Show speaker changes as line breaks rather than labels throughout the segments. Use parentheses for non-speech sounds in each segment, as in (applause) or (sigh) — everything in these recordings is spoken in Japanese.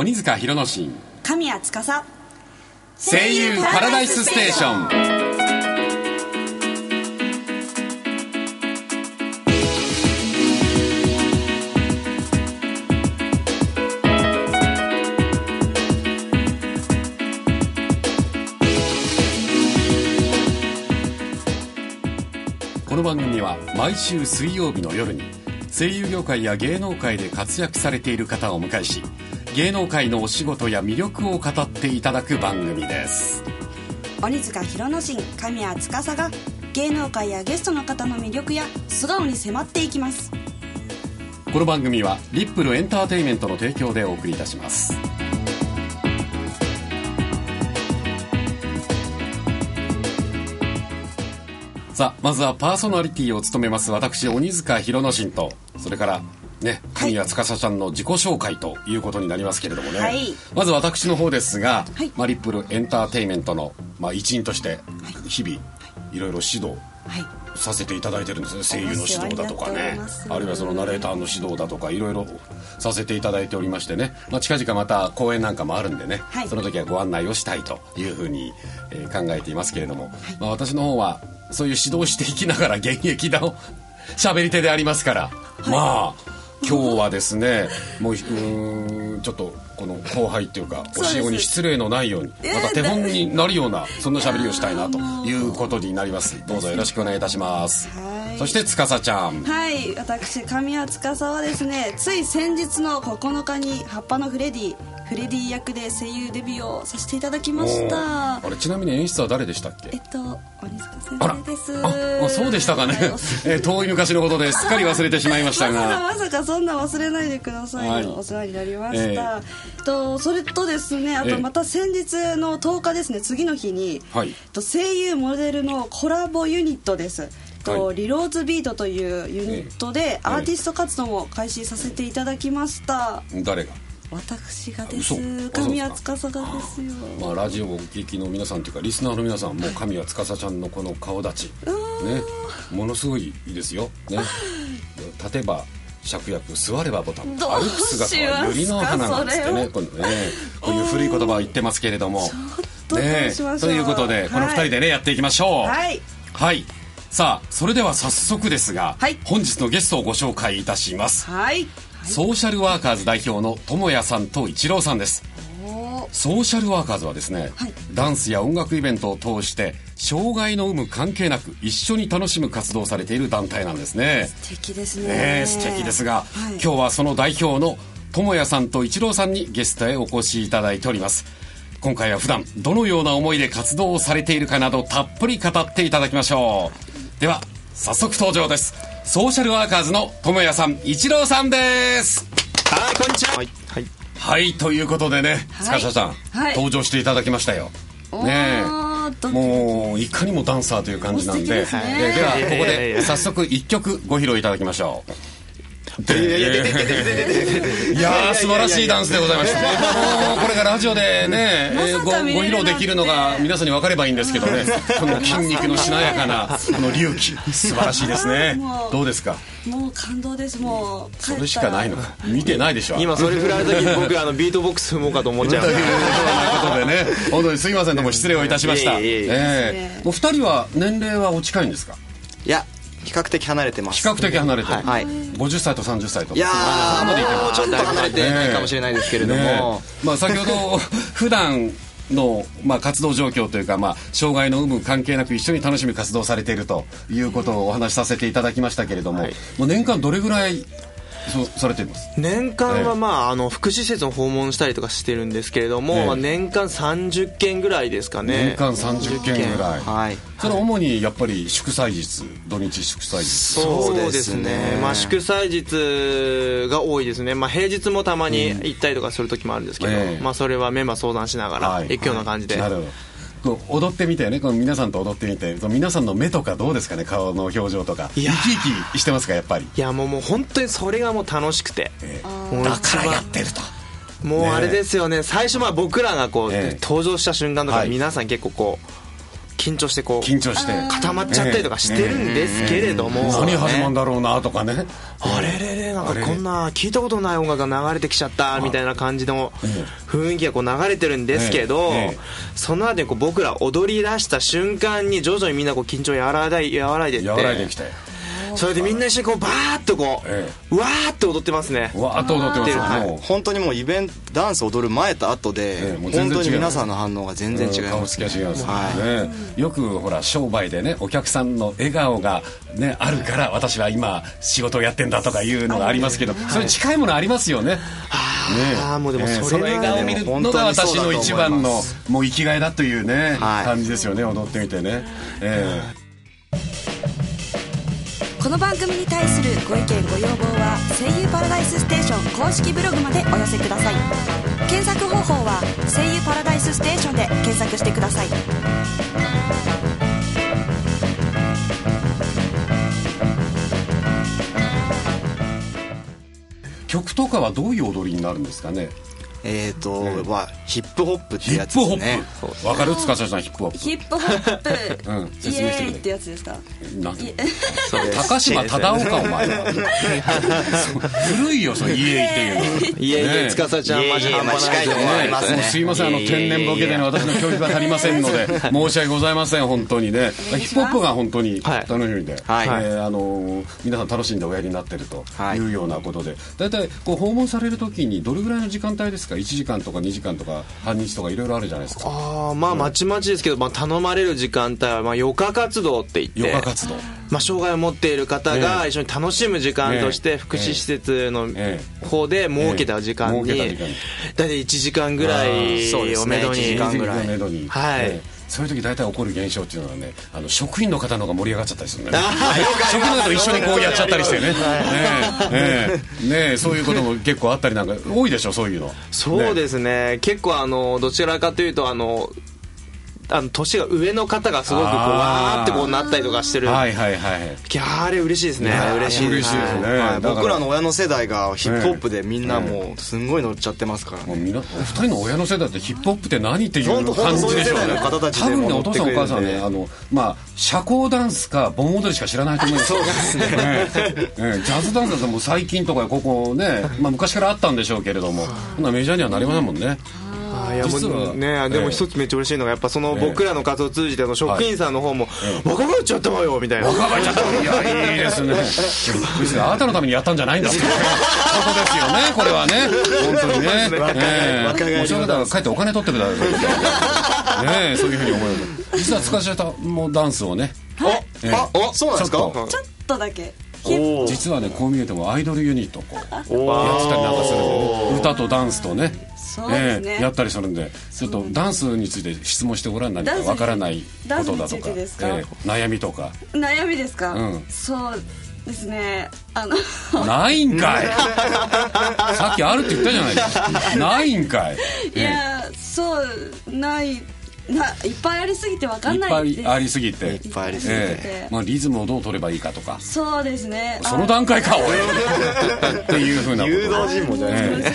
鬼塚弘之進。
神谷司。
声優パラダイスステーション。この番組は毎週水曜日の夜に声優業界や芸能界で活躍されている方をお迎えし芸能界のお仕事や魅力を語っていただく番組です。
鬼塚弘之進神谷司が芸能界やゲストの方の魅力や素顔に迫っていきます。
この番組はリップルエンターテインメントの提供でお送りいたします。さあまずはパーソナリティを務めます私鬼塚弘之進とそれからね神谷司ちゃんの自己紹介ということになりますけれどもね、
はい。
まず私の方ですが、
はい。
まあ、リップルエンターテインメントの、まあ、一員として日々い。ろいろ指導
はい。
させていただいてるんですね。声優の指導だとかね。あるいはそのナレーターの指導だとかいろいろさせていただいておりましてね、まあ、近々また講演なんかもあるんでね、
はい。
その時はご案内をしたいというふうに、えー考えていますけれども、まあ、私の方はそういう指導していきながら現役の喋り手でありますから、まあ今日はですねもううーんちょっとこの後輩っていうか教え子に失礼のないようにまた手本になるようなそんな喋りをしたいなということになります。どうぞよろしくお願いいたします。
はい。
そして司ちゃん。
はい私神谷司はですねつい先日の9日に「葉っぱのフレディ」フレディ役で声優デビューをさせていただきました。
あれちなみに演出は誰でしたっけ？
えっと鬼塚先生です。
ああそうでしたかね、(laughs) えー遠い昔のことです。っかり忘れてしまいましたが。
まさかそんな忘れないでくださいよ、
はい。
お世話になりました、
え
えっとそれとですねあ
ええ
とまた先日の10日ですね次の日に、
はい。
と声優モデルのコラボユニットです、と
はい。
リローズビートというユニットでアーティスト活動も開始させていただきました、
誰が？
私がです。
嘘
神谷司がですよ
まあ、ラジオをお聞きの皆さんというかリスナーの皆さんも神谷司ちゃんのこの顔立ち、ね、ものすごいいいですよ、ね、立てば芍薬座ればボタン歩く姿は百合の花なんつって
しますかそれを
ねこのねこういう古い言葉を言ってますけれども。
とどうしましょう。
ということでこの2人でね、やっていきましょう。
はい。
はいさあそれでは早速ですが、
はい。
本日のゲストをご紹介いたします。
はい。
ソーシャルワーカーズ代表の友也さんと一郎さんです。ソーシャルワーカーズはですね、
はい。
ダンスや音楽イベントを通して障害の有無関係なく一緒に楽しむ活動をされている団体なんですね。
素敵ですね。
ねえ素敵ですが、
はい。
今日はその代表の友也さんと一郎さんにゲストへお越しいただいております。今回は普段どのような思いで活動をされているかなどたっぷり語っていただきましょう。では早速登場です。ソーシャルワーカーズの友也さん、一郎さんです。
はい、こんにちは。はい、はい。
はい、ということでね、
はい
塚下さん、
はい
登場していただきましたよ。ねもういかにもダンサーという感じなんで、
ですね
えではここで早速一曲ご披露いただきましょう。いやー素晴らしいダンスでございました。もうこれがラジオでね、えーご披露できるのが皆さんに分かればいいんですけどね、(laughs) この筋肉のしなやかな (laughs) あの隆起素晴らしいですねどうですか？
もう感動ですもう
それしかないのか？見てないでしょ。
今それ振られた時僕あのビートボックス踏もうかと思っちゃう (laughs)
ということでね、本当にすみませんどうも失礼をいたしました。
いえいえいえ
ええもう二人は年齢はお近いんですか？
いや比較的離れてます
比較的離れてる。
はい。
50歳と30歳と。
いやーもうちょっと離れてないかもしれないですけれども、
まあ先ほど普段のまあ活動状況というかまあ障害の有無関係なく一緒に楽しむ活動をされているということをお話しさせていただきましたけれども、
はい。
もう年間どれぐらいされています。
年間
ええ。
はまああの福祉施設を訪問したりとかしてるんですけれども、
ええ。
まあ年間30件ぐらいですかね。
年間30件ぐらい。
はい。
それは主にやっぱり祝祭日土日祝祭日。
そうですね。まあ祝祭日が多いですね。まあ平日もたまに行ったりとかする時もあるんですけど、
ええ。
まあそれはメンバー相談しながら
はい。
行くような感じで、
なるほどこう踊ってみてね。この皆さんと踊ってみて。その皆さんの目とかどうですかね？顔の表情とか。生
いや
き生きしてますかやっぱり？
いやもうもう本当にそれがもう楽しくて、もう
だからやってると。
もうあれですよね。最初まあ僕らがこう、
ええ。
登場した瞬間とか
はい。
皆さん結構こう緊張してこう
緊張して。
固まっちゃったりとかしてるんですけれども、
何始まるんだろうなとかね。
あれれれなんかこんな聞いたことない音楽が流れてきちゃったみたいな感じの雰囲気がこう流れてるんですけど、その後にこう僕ら踊り出した瞬間に徐々にみんなこう緊張和らい和らいでって。
和らいできて
それでみんな一緒にこうバーッとこう、
え
わーって踊ってますね。
わーっと踊ってますよ
はい。
もう
本当にもうイベントダンス踊る前と後
ええ
で
もう全然違う
本当に皆さんの反応が全然違い
顔つ
ます
きが違います、
は
ね、よくほら商売でねお客さんの笑顔が、ね、あるから私は今仕事をやってんだとかいうのがありますけど、それに近いものありますよね。ね
あーもうでもそれはね
その笑顔を見るのが私の一番のもう生きがいだというね、
はい。
感じですよね踊ってみてね。え
この番組に対するご意見ご要望は「声優パラダイスステーション」公式ブログまでお寄せください。検索方法は「声優パラダイスステーション」で検索してください。
曲とかはどういう踊りになるんですかね？
えっとはヒップホップって
ヒ
やつ
ップホッ
ですね
プわかる？塚下さんヒップホップ。
ヒップホップ、
うん。
イ
説明してくれ
エーイってやつですか？
なん
い
高島忠夫かお前古いよその家っていうの。
いえいえ。
ね
司ちゃんマジ半端ないです
いますね
すいませんあの天然ボケでね私の教育が足りませんので (laughs) 申し訳ございません本当にね。ヒップホップが本当に
はい。
楽しみで、
はい。
えーあのー皆さん楽しんでおやりになってると
はい
いうようなことで。大体こう訪問される時にどれぐらいの時間帯ですか？1時間とか2時間とか半日とかいろいろあるじゃないですか。
ああまあまちまちですけど、まあ、頼まれる時間帯はまあ余暇活動って言って
余暇活動。
まあ、障害を持っている方が一緒に楽しむ時間とし
ええ。
て福祉施設の
え
方で設けた時間に大体1時間ぐら
あ
い
1
をめどに。
時間ぐらい。
はい。
ええそういう時大体起こる現象っていうのはねあの職員の方の方が盛り上がっちゃったりするんだよね職員の方と一緒にこうやっちゃったりしてね。ね。ええ。ねえそういうことも結構あったりなんか多いでしょそういうの。
そうですすね。結構あのどちらかというとあのあの年が上の方がすごくこうわーってこうなったりとかしてる、
はいはいはい。
いやあれ嬉しいですね。嬉しい
ですね。
はい僕らの親の世代がヒップホップでみんなもうすんごい乗っちゃってますからね。
お二人の親の世代ってヒップホップって何っていう感じでしょう
本当そういう。世代の方たちで
多分ね
も
お父さんお母さんね。あのまあ社交ダンスか盆踊りしか知らないと思いますそうですね (laughs) ええ。ジャズダンスだともう最近とかここね、まあ、昔からあったんでしょうけれども。そんなメジャーにはなりませんもんね。
あーいやも
実
ねでも一つめっちゃ嬉しいのがやっぱその
ええ。
僕らの活動を通じての職員さんの方も若返っちゃったわよみたいな。
若返っちゃったいやいいですね。びっくりしたあなたのためにやったんじゃないんだ。ってことですよねこれはね。本当にね。ええ。
若返り
もうそれだから帰ってお金取ってくださいね。えそういうふうに思う実は塚下もダンスをね。ええ
あおそうなんですか
ちょっと
だけ
実はね。こう見えてもアイドルユニットをこうやってたりなんかする歌とダンスとね
そうですね。
ええやったりするんでちょっとダンスについて質問してごらん何かわからないことだとか
か？
ええ悩みとか。
悩みですか、
うん。
そうですね。あの (laughs)
ないんかい。(laughs) さっきあるって言ったじゃないですか。ないんかい。
いやそうないないっぱいありすぎて分かん
いっぱ
ないです
いありすぎて。
いっぱいありすぎて。
ええ。まあ、リズムをどう取ればいいかとか。
そうですね
その段階かおい。っていうふうなこと。
誘導尋問じゃない
え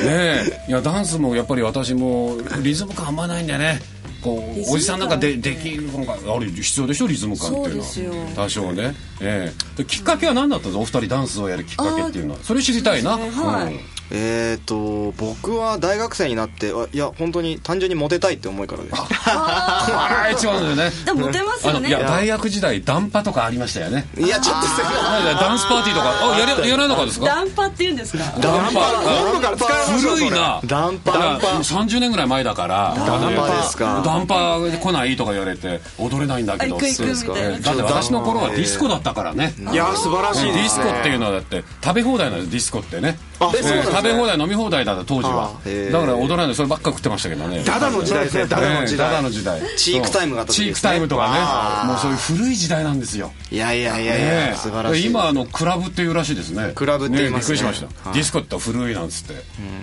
え。ねえ。いやダンスもやっぱり私もリズム感あんまないんだよね。こうおじさんなんかでできるのがあれ必要でしょリズム感っていうのは。
そうですよ。
多少ね、ええ。できっかけは何だったんですか？お二人ダンスをやるきっかけっていうのは。それ知りたいな、
ね。はい。
うん
えっと僕は大学生になってあいや本当に単純にモテたいって思いからです。
あ。ー。一番だよね。
でもモテますよね。
あのいや大学時代ダンパとかありましたよね。
いやちょっとす
ダンスパーティーとか。あやれやらなかったですか？
ダンパって言うんですか？
ダンパ。
今度から使いましょう
古いな。
ダンパ。
だから30年ぐらい前だから
ダンパ。ですか
ダンパ来ないとか言われて踊れないんだけど。
あ行く行くみたいな。
ええだって私の頃はディスコだったからね。
いや素晴らしい
ディスコっていうのはだって食べ放題なんですディスコってね。
あ
食べ放題飲み放題だった当時は。だから踊らないでそればっか食ってましたけどね。
ダダの時代ですねダダの時
ええダダ
代
の時代。
チークタイムが
チークタイムとかね。もうそういう古い時代なんですよ。
いやいやいやいや、
ねえ。
素晴らしい。
今あのクラブっていうらしいですね。
クラブって言いますね。
びっくりしました、
はい。
ディスコって古いなんつって、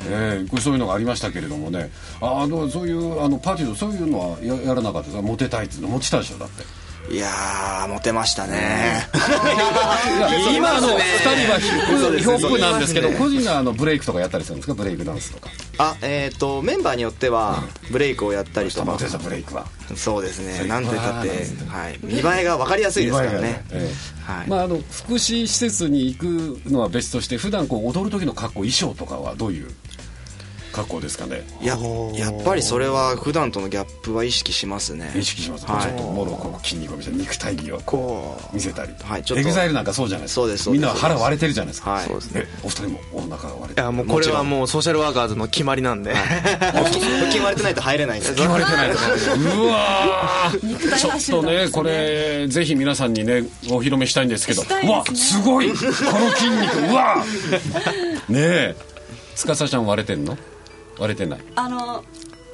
ええこれそういうのがありましたけれどもね。ああのそういうあのパーティーのそういうのはややらなかったですか？モテたいっていうの？持ちたでしょだって
いやーモテましたね。
今の2人はヒップホップなんですけど個人のあのブレイクとかやったりするんですか？ブレイクダンスとか。
あえっ、とメンバーによってはブレイクをやったりとか。
モテたブレイクは。
そうですね。なんて言ったってはい。見栄えが分かりやすいですからね
ええ。
はい。
まああの福祉施設に行くのは別として普段こう踊る時の格好衣装とかはどういう？格好ですかね。
いややっぱりそれは普段とのギャップは意識しますね。
意識します、
はい。
ちょっともろこう筋肉を見せて肉体美をこう。見せたり、
はいちょっと。
エグザイルなんかそうじゃないですか。
そうですそうです。
みんな腹割れてるじゃないですか、
はい。
そうです。
えお二人もお腹が割れてる？
いやもうこれはもうソーシャルワーカーズの決まりなんで、
腹筋割れてないと入れないんです。(laughs)
決まれてないです。うわちょっとねこれぜひ皆さんにねお披露目したいんですけど。
ね。
わすごい！この筋肉うわねえ。司ちゃん割れてんの？割れてない。
あの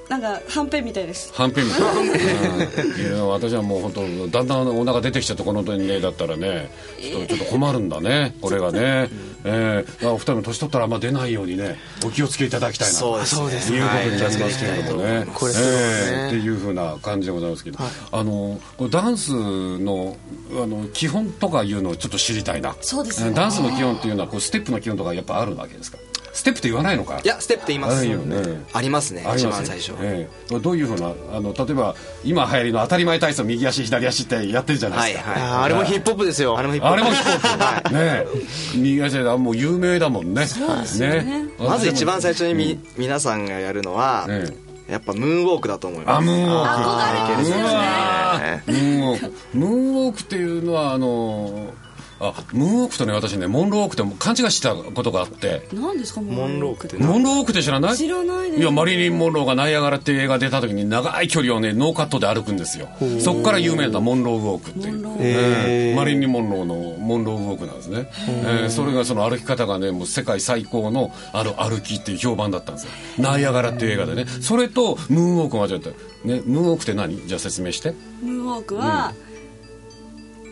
なんかはんぺんみたいです。
はんぺんみたい。な、(laughs) うん。いや私はもう本当だんだんお腹出てきちゃってこの年齢だったらねちょっとちょっと困るんだねこれがね、えー、お二人も年取ったらあんま出ないようにねお気をつけいただきたいな
そうですね。
ということになりますけれどもね、
これすごいね。
えー。っていうふうな感じでございますけど、あのこれダンスのあの基本とかいうのをちょっと知りたいな。
そうですよね。
ダンスの基本っていうのはこうステップの基本とかやっぱあるわけですか？ステップって言わないのか。
いやステップって言います。
あるよね。
ありますね一
あります
番最初。
ええ。どういうふうなあの例えば今流行りの当たり前体操右足左足ってやってるじゃないですか、
はいはい。
あーあれもヒップホップですよ。
あれもヒップホップ。
ねえ。右足でもう有名だもんね。そう
ですよね。
まず一番最
初
初にみ、皆さんがやるのは、
え
やっぱムーンウォークだと思います。
あムーンウォーク。
憧れますよね。
うわームーンウォーク。ムーンウォークっていうのはあのあムーンウォークとね私ねモンローウォークって勘違いしてたことがあって。
何ですかモ
ンローウォークって。な
モンローウォークって知らない？
知らないです。
いやマリリン・モンローがナイアガラっていう映画出た時に長い距離をねノーカットで歩くんですよ。そこから有名なモンローウォークっていう。
モンロー
えー。マリリン・モンローのモンローウォークなんですね、えーそれがその歩き方がねもう世界最高のあの歩きっていう評判だったんですよ。ナイアガラっていう映画でね。それとムーンウォーク間違えたねムーンウォークって何？じゃあ説明して。
ムーンウォークは、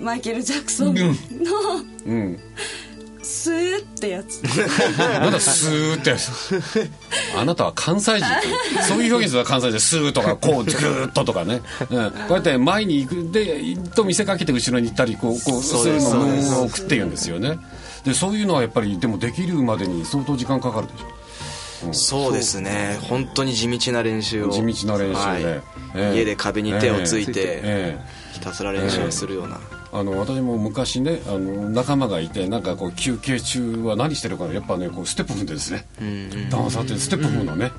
マイケル・ジャクソンの
うん
スーってやつ。
なんだスーってやつ。あなたは関西人そういう表現すると関西人スーとかこうグーッととかね、うん、こうやって前に行くでと見せかけて後ろに行ったりこうこうするのをムーって言うんですよね。でそういうのはやっぱりでもできるまでに相当時間かかるでしょ。
そうですね。本当に地道な練習を。
地道な練習で。
はい。
ええ。
家で壁に手をついて、
ええ。
ひたすら練習をするような、
あの私も昔ねあの仲間がいてなんかこう休憩中は何してるかなやっぱねこうステップ踏んでですね。ダンサーってステップ踏むのね。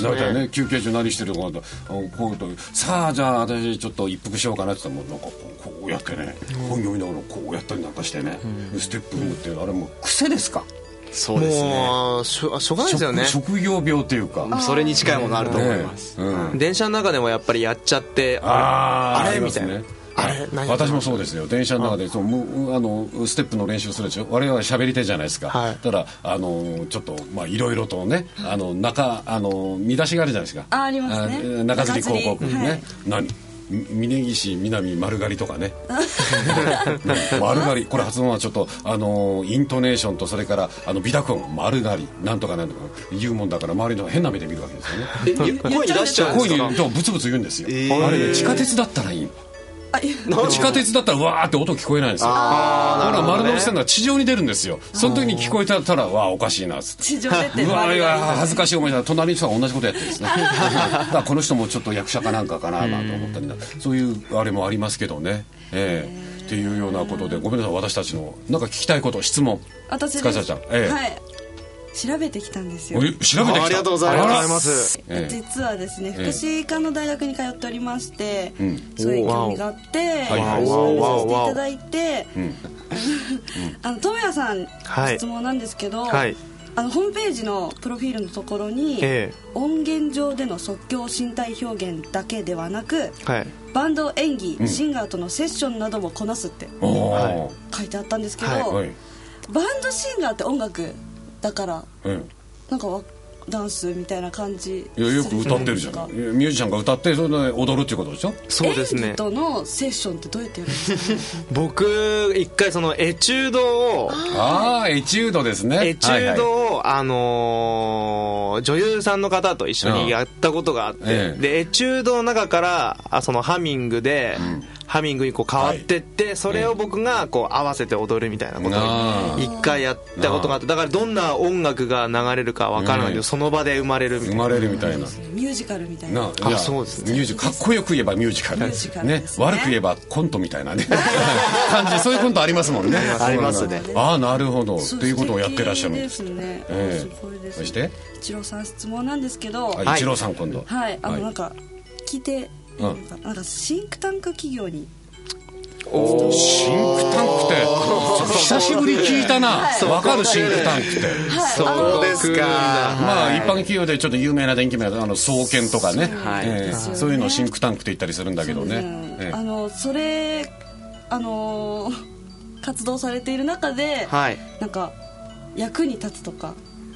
大体ね。休憩中何してるかなとあのこういうとさあじゃあ私ちょっと一服しようかなって言ったらもうなんかこうこうやってね本読みながらこうやったりなんかしてねステップ踏むっていうのあれもう癖ですか？
そうですね。
もうしょしょうがないですよね。
職職業病っていうか。
それに近いものあると思います、
ねうん。
電車の中でもやっぱりやっちゃって
あ
れみたいなあれ何
私もそうですよ。電車の中でそうむあのステップの練習するでしょ？我々は喋り手じゃないですか、
はい。
ただあのちょっとまあいろいろとねあの中あの見出しがあるじゃないですか。
あありますね。
あ中吊り広告ね、
はい。
何？み峯岸南丸刈りとかね。(laughs) 丸刈り。これ発音はちょっとあのイントネーションとそれからあの美濁音。丸刈り。なんとかなんとか。言うもんだから周りの変な目で見るわけですよね。
え声に出しちゃうんですか
声にブツブツ言うんですよ、
えー。
あれね地下鉄だったらいい地下鉄だったらわーって音聞こえないんですよ。ああだから丸乗りしてるのは地上に出るんですよ。その時に聞こえたらわあおかしいなっつって。
地上出て
うわいや恥ずかしい思いだ。隣の人が同じことやってるんですね。だからこの人もちょっと役者かなんかかななんて思ったりなそういうあれもありますけどね。ええ。っていうようなことでごめんなさい私たちのなんか聞きたいこと質問。
私
ちゃん。ええ。
はい調べてきたんですよ。
調べてきた。
ありがとうございます。
実はですね
え
福祉科の大学に通っておりまして、
ん。
そういう興味があって調べさせていただいて、
ん。(laughs)
あの富谷さん、
はい。
質問なんですけど、
はい。
あのホームページのプロフィールのところに、
え
音源上での即興身体表現だけではなく
はい。
バンド演技、シンガーとのセッションなどもこなすって書いてあったんですけど、
はい。
はい。
バンドシンガーって音楽だから
うん。
なんかわダンスみたいな感じ
いやよく歌ってるじゃん。ミュージシャンが歌ってそれで踊るっていうことでしょ？
そうですね
とのセッションってどうやってやるんですか？(laughs)
僕一回そのエチュードを
ああエチュードですね。
エチュードを、あのー女優さんの方と一緒にやったことがあって、
ええ。
でエチュードの中からあそのハミングで、ハミングにこう変わってって、それを僕がこう合わせて踊るみたいなこと
あ
を一回やったことがあってだからどんな音楽が流れるかわからないけど、
うん。
その場で生まれるみたいな。
生まれるみたいな。
ミュージカルみたいな。
な
あそうですね。
ミュージかっこよく言えばミュージカル。
カル
ね
ですね。
悪く言えばコントみたいなね。感じそういうコントありますもんね。(laughs)
ありますね。
ああなるほど。
そ
ということをやってらっしゃる。ん
で
です
すね、
ええ。
すごいです。
そして？
一郎さん質問なんですけど。
あ
はい
一郎さん今度。
あの
はい。
なんか聞いていいのかななんかシンクタンク企業に。
シンクタンクって久しぶり聞いたな。わかるシンクタンクって。
そう。ですか。
まあ一般企業でちょっと有名な電気メーカーあの総研とかね。
はい。
ええ。
ですよね。
そういうのをシンクタンクって言ったりするんだけどね。
うん
ええ。
あのそれあの (laughs) 活動されている中で、
はい。
なんか役に立つとか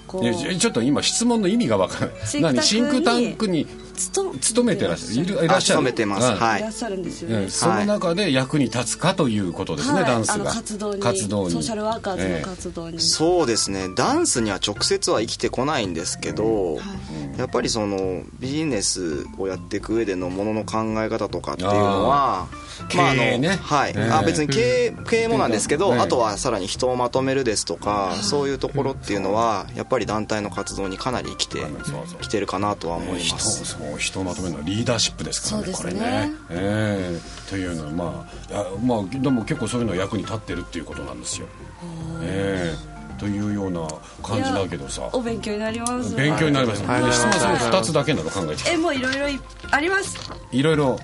ちょっと今質問の意味がわからない。
シンクタンクに勤
勤めてらっしゃる。いらっしゃる。
勤めてます。
うん
はい。
いらっしゃるんですよね、
うんその中で役に立つかということですね、
はい。
ダンスが。
あの活動に。
活動に。
ソーシャルワーカーズの
ええ。
活動に、
そうですね。ダンスには直接は生きてこないんですけど、やっぱりそのビジネスをやっていく上でのものの考え方とかっていうのは
経営ね。
はい、
ええ。
あ別に経営経営もなんですけど、
ええ
あとはさらに人をまとめるですとか、そういうところっていうのはやっぱり団体の活動にかなり生きてきてるかなとは思い
人
ます。
そう人をまとめるのはリーダーシップですからね
ね。
これね。ええ。というのはまああまあでも結構そういうのは役に立ってるっていうことなんですよ。ええ。というような感じだけどさ。
お勉強になります。
勉強になりますね。
はい。
質問はその2つだけなの考えて
えもういろいろいあります？
いろいろ。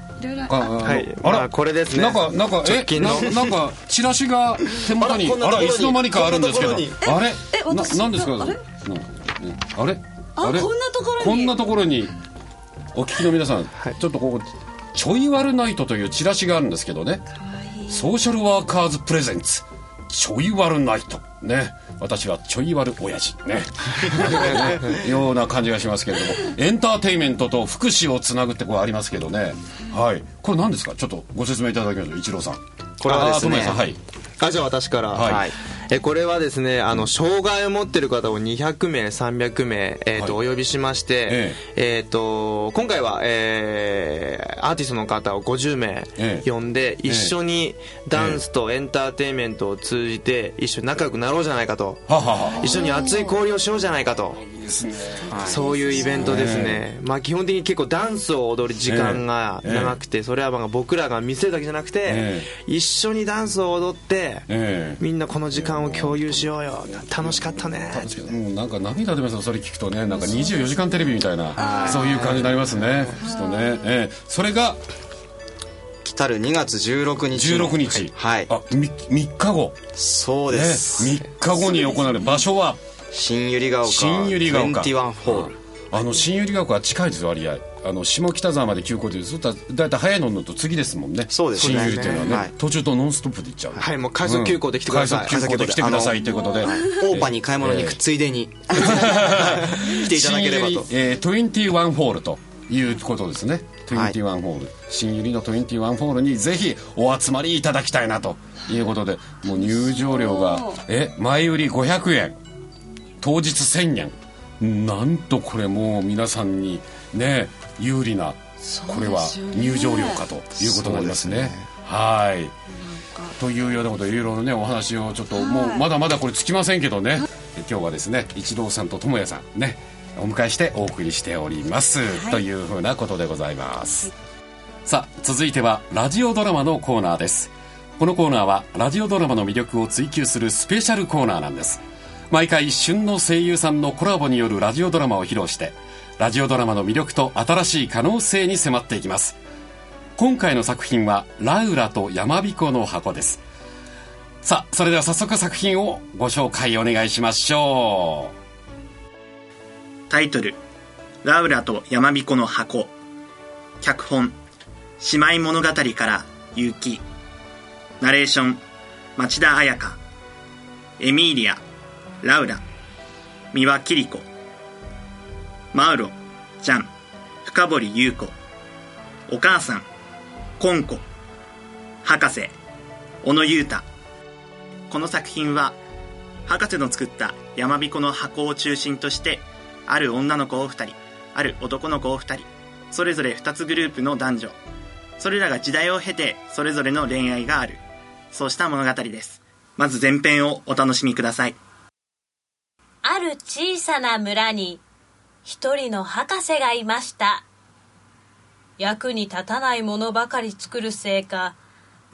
あ
はい
あら、
まあこれですね。
なんかなんかえななんかチラシが手元に
あら
いつの間にかあるんですけど。あれ？
え私
ななんですか？
あれ？
あれ？
あ
れ？
こんなところに。
こんなところにお聞きの皆さん、ちょっとここちょい悪ナイトというチラシがあるんですけどね。ソーシャルワーカーズプレゼンツ。ちょい悪ナイト。ね。私はちょい悪親父。ね。(laughs) ような感じがしますけれども。エンターテインメントと福祉をつなぐってこうありますけどね。はい。これ何ですか？ちょっとご説明いただきましょう。一郎さん。
これはですね
はい。
あじゃあ私から、
はい
えこれはですねあの障害を持ってる方を200名300名、えーと
はい。
お呼びしまして、えー、と今回は、えーアーティストの方を50名
ええ。
呼んで、一緒にダンスとエンターテインメントを通じて一緒に仲良くなろうじゃないかと。
ははは。
一緒に熱い交流をしようじゃないかとそういうイベントですね、まあ、基本的に結構ダンスを踊る時間が長くて、それはまあ僕らが見せるだけじゃなくて、
え
一緒にダンスを踊って、
ええ。
みんなこの時間を共有しようよ。楽しかったね。
もうなんか涙出ますよそれ聞くとねなんか24時間テレビみたいなそういう感じになりますね。ちょっとね、ええ。それが
来たる2月16日の。
16日。
はい、
あみ3日後。
そう
ね
です、
3日後に行われる。場所は
新百合ヶ丘
新百合ヶ丘。
21ホール。
あの新百合ヶ丘は近いですよ割合。あの下北沢まで急行でそったら大体早いの乗ると次ですもんね。
そうですね。
新百合っていうのはね、
はい。
途中とノンストップで行っちゃう。
はいもう快速急行で来てください。
うん。快速急行で来てくださいということで。
オー。パーに買い物に行くついでに、(laughs) 来ていただければと。
新百合えー、21ホールということですね。21ホール、新百合の21ホールにぜひお集まりいただきたいなということでもう入場料がえ前売り500円当日1000円。なんとこれもう皆さんにね有利なこれは入場料かということになりますね。はい。というようなことでいろいろねお話をちょっともうまだまだこれつきませんけどね。今日はですね一郎さんと智也さんねお迎えしてお送りしております、というふうなことでございます、さあ続いてはラジオドラマのコーナーです。このコーナーはラジオドラマの魅力を追求するスペシャルコーナーなんです毎回旬の声優さんのコラボによるラジオドラマを披露してラジオドラマの魅力と新しい可能性に迫っていきます今回の作品は「ラウラと山彦の箱」ですさあそれでは早速作品をご紹介お願いしましょう
タイトル、ラウラと山彦の箱。脚本、姉妹物語から結城。ナレーション、町田彩香。エミーリア、ラウラ、三輪キリコ。マウロ、ジャン、深堀優子。お母さん、コンコ。博士、小野裕太。この作品は、博士の作った山彦の箱を中心として、ある女の子を2人、ある男の子を2人、それぞれ2つグループの男女、それらが時代を経てそれぞれの恋愛があるそうした物語ですまず前編をお楽しみください
ある小さな村に一人の博士がいました。役に立たないものばかり作るせいか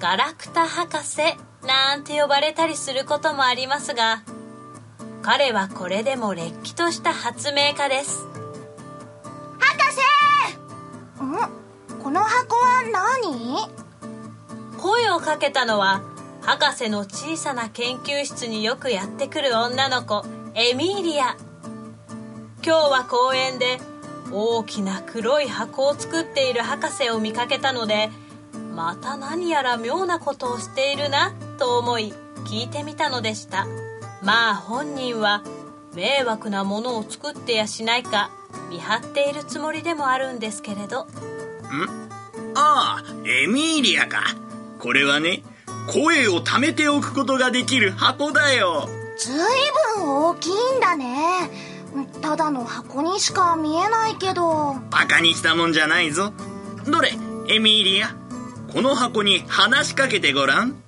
ガラクタ博士なんて呼ばれたりすることもありますが彼はこれでもれっきとした発明家です。
博士！ん？この箱は何？
声をかけたのは博士の小さな研究室によくやってくる女の子エミリア。今日は公園で大きな黒い箱を作っている博士を見かけたのでまた何やら妙なことをしているなと思い聞いてみたのでした。まあ本人は迷惑なものを作ってやしないか見張っているつもりでもあるんですけれど。ん？
ああエミーリアか。これはね声を貯めておくことができる箱だよ。
ずいぶん大きいんだね。ただの箱にしか見えないけど。
バカにしたもんじゃないぞ。どれエミーリア？この箱に話しかけてごらん。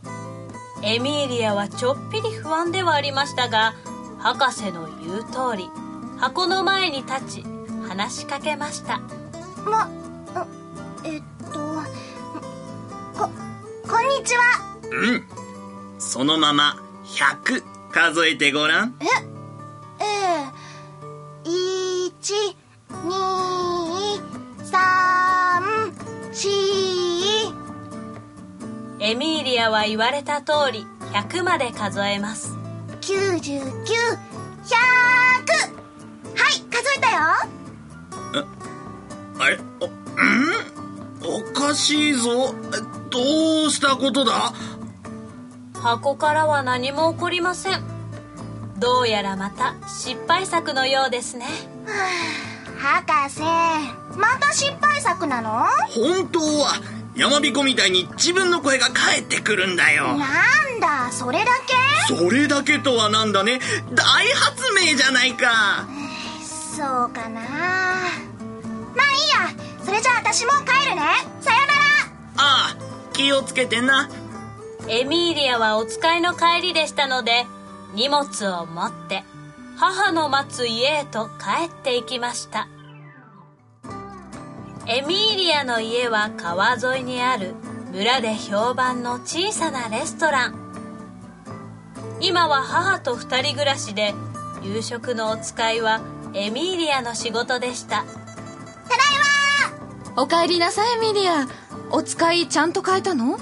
エミーリアはちょっぴり不安ではありましたが博士の言う通り箱の前に立ち話しかけました。
まえっとここんにちは。
うん。そのまま100数えてごらん。
えええ一二三四
エミーリアは言われた通り100まで数えます。
九十九百。はい数えたよ。
あれ？おうん？おかしいぞ。どうしたことだ？
箱からは何も起こりません。どうやらまた失敗作のようですね。
博士また失敗作なの？
本当は山彦みたいに自分の声が返ってくるんだよ。
なんだそれだけ？
それだけとはなんだね。大発明じゃないか。
そうかな。まあいいや。それじゃあ私も帰るね。さよなら。
ああ気をつけてな
エミーリアはお使いの帰りでしたので荷物を持って母の待つ家へと帰っていきました。エミーリアの家は川沿いにある村で評判の小さなレストラン。今は母と二人暮らしで夕食のお使いはエミーリアの仕事でした。
おかえりなさいエミリア。お使いちゃんと変えたの？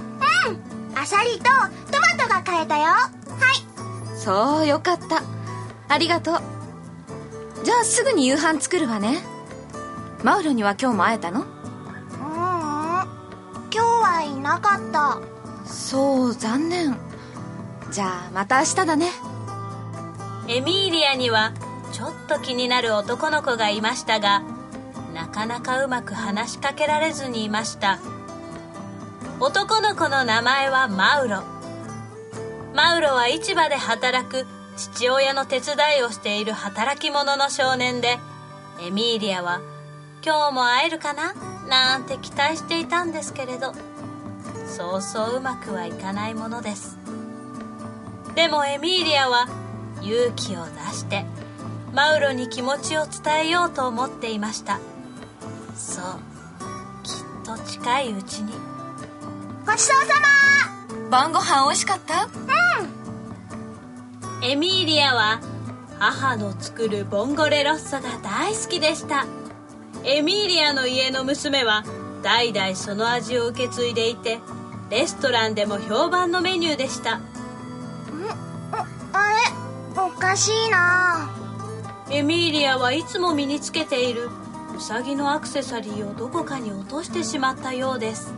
アサリとトマトが買えたよ。はい。
そうよかった。ありがとう。じゃあすぐに夕飯作るわね。マウロには今日も会えたの？
ううん。今日はいなかった。
そう残念。じゃあまた明日だね。
エミーリアにはちょっと気になる男の子がいましたがなかなかうまく話しかけられずにいました男の子の名前はマウロ。マウロは市場で働く父親の手伝いをしている働き者の少年でエミーリアは今日も会えるかな？なんて期待していたんですけれどそうそううまくはいかないものです。でもエミーリアは勇気を出してマウロに気持ちを伝えようと思っていました。そうきっと近いうちに。
ごちそうさ
晩ご飯美味しかった？
エミーリアは母の作るボンゴレロッソが大好きでした。エミーリアの家の娘は代々その味を受け継いでいてレストランでも評判のメニューでした。
まあれ？おかしいな。
エミーリアはいつも身につけているウサギのアクセサリーをどこかに落としてしまったようです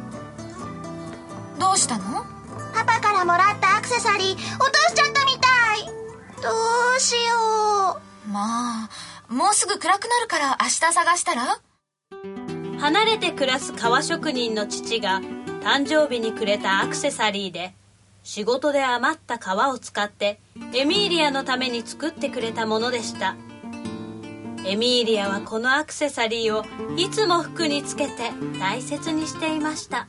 どうしたの？
パパからもらったアクセサリー落としちゃったみたい。どうしよ
まあもうすぐ暗くなるから明日探したら？
離れて暮らす革職人の父が誕生日にくれたアクセサリーで仕事で余った革を使ってエミーリアのために作ってくれたものでした。エミーリアはこのアクセサリーをいつも服につけて大切にしていました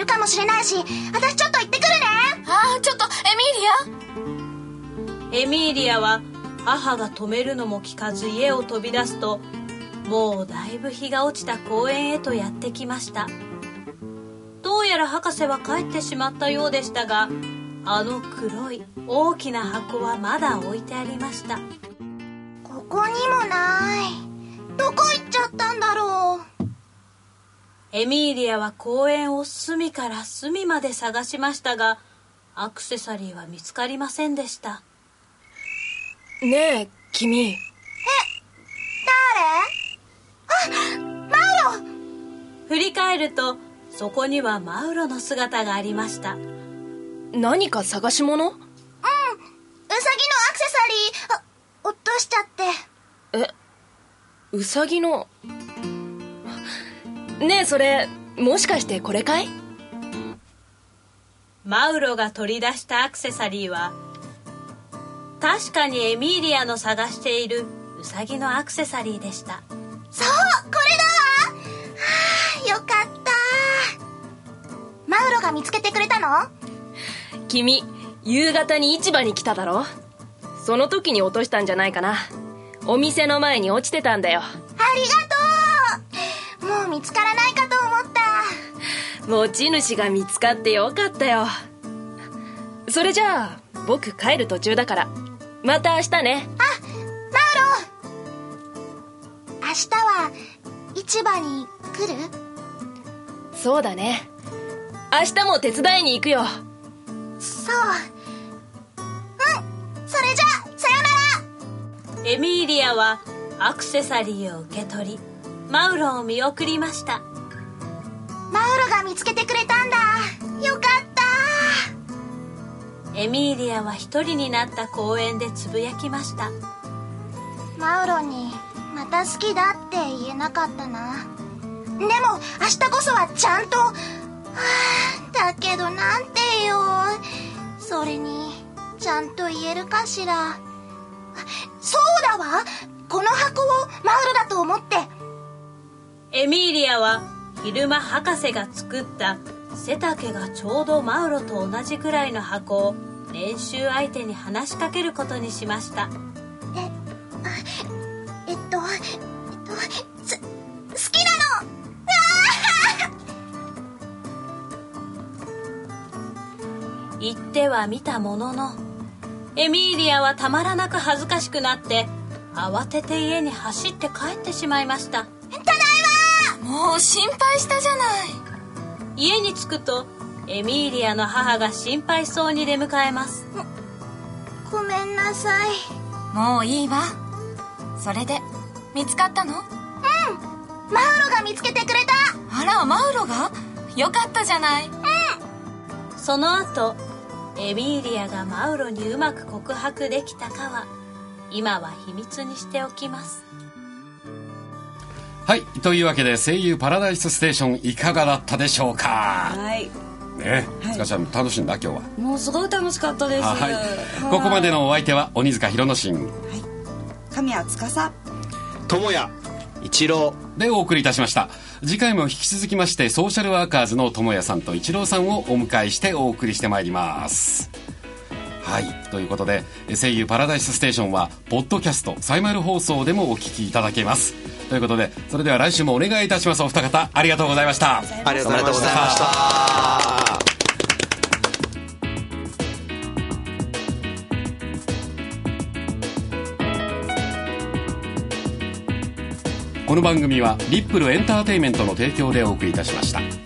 るかもしれないし私ちょっと行ってくるね。
ああちょっとエミーリ
エミーリアは母が止めるのも聞かず家を飛び出すともうだいぶ日が落ちた公園へとやってきました。どうやら博士は帰ってしまったようでしたがあの黒い大きな箱はまだ置いてありました。
ここにもない。どこ行っちゃったんだろう
エミーリアは公園を隅から隅まで探しましたがアクセサリーは見つかりませんでした。
ねえ君。
誰？あマウロ。
振り返るとそこにはマウロの姿がありました。
何か探し物？
うんウサギのアクセサリーあ落としちゃって。
えウサギのねえそれもしかしてこれかい？
マウロが取り出したアクセサリーは確かにエミーリアの探しているウサギのアクセサリーでした。
そうこれだわ。はあよかった。マウロが見つけてくれたの？
君夕方に市場に来ただろ？その時に落としたんじゃないかな。お店の前に落ちてたんだよ。
ありがとう見つからないかと思った。
持ち主が見つかってよかったよ。それじゃあ僕帰る途中だから。また明日ね。
あマウロ。明日は市場に来る？
そうだね。明日も手伝いに行くよ。
そう。うん。それじゃあさよなら。
エミーリアはアクセサリーを受け取りマウロを見送りました。
マウロが見つけてくれたんだ。よかった。
エミーリアは一人になった公園でつぶやきました。
マウロにまた好きだって言えなかったな。でも明日こそはちゃんとはあだけどなんてよ。それにちゃんと言えるかしら。そうだわ。この箱をマウロだと思って
エミーリアは昼間博士が作った背丈がちょうどマウロと同じくらいの箱を練習相手に話しかけることにしました。
えあえっとえっとす好きなの！あ
言っては見たもののエミーリアはたまらなく恥ずかしくなって慌てて家に走って帰ってしまいました
もう心配したじゃない。
家に着くとエミーリアの母が心配そうに出迎えます。
ーごめんなさい。
もういいわ。それで見つかったの？
マウロが見つけてくれた。
あらマウロが？よかったじゃない。
その後エミーリアがマウロにうまく告白できたかは今は秘密にしておきます
はいというわけで声優パラダイスステーションいかがだったでしょうか？
はい。
ねつかちゃん楽しんだ？今日は
もうすごい楽しかったです。
はい。
はい。
ここまでのお相手は鬼塚弘之進。
神谷司。
友也一郎。
でお送りいたしました。次回も引き続きましてソーシャルワーカーズの友也さんと一郎さんをお迎えしてお送りしてまいります。はい。ということで声優パラダイスステーションはポッドキャストサイマル放送でもお聞きいただけますということでそれでは来週もお願いいたします。お二方ありがとうございました。
ありがとうございました。
この番組はリップルエンターテイメントの提供でお送りいたしました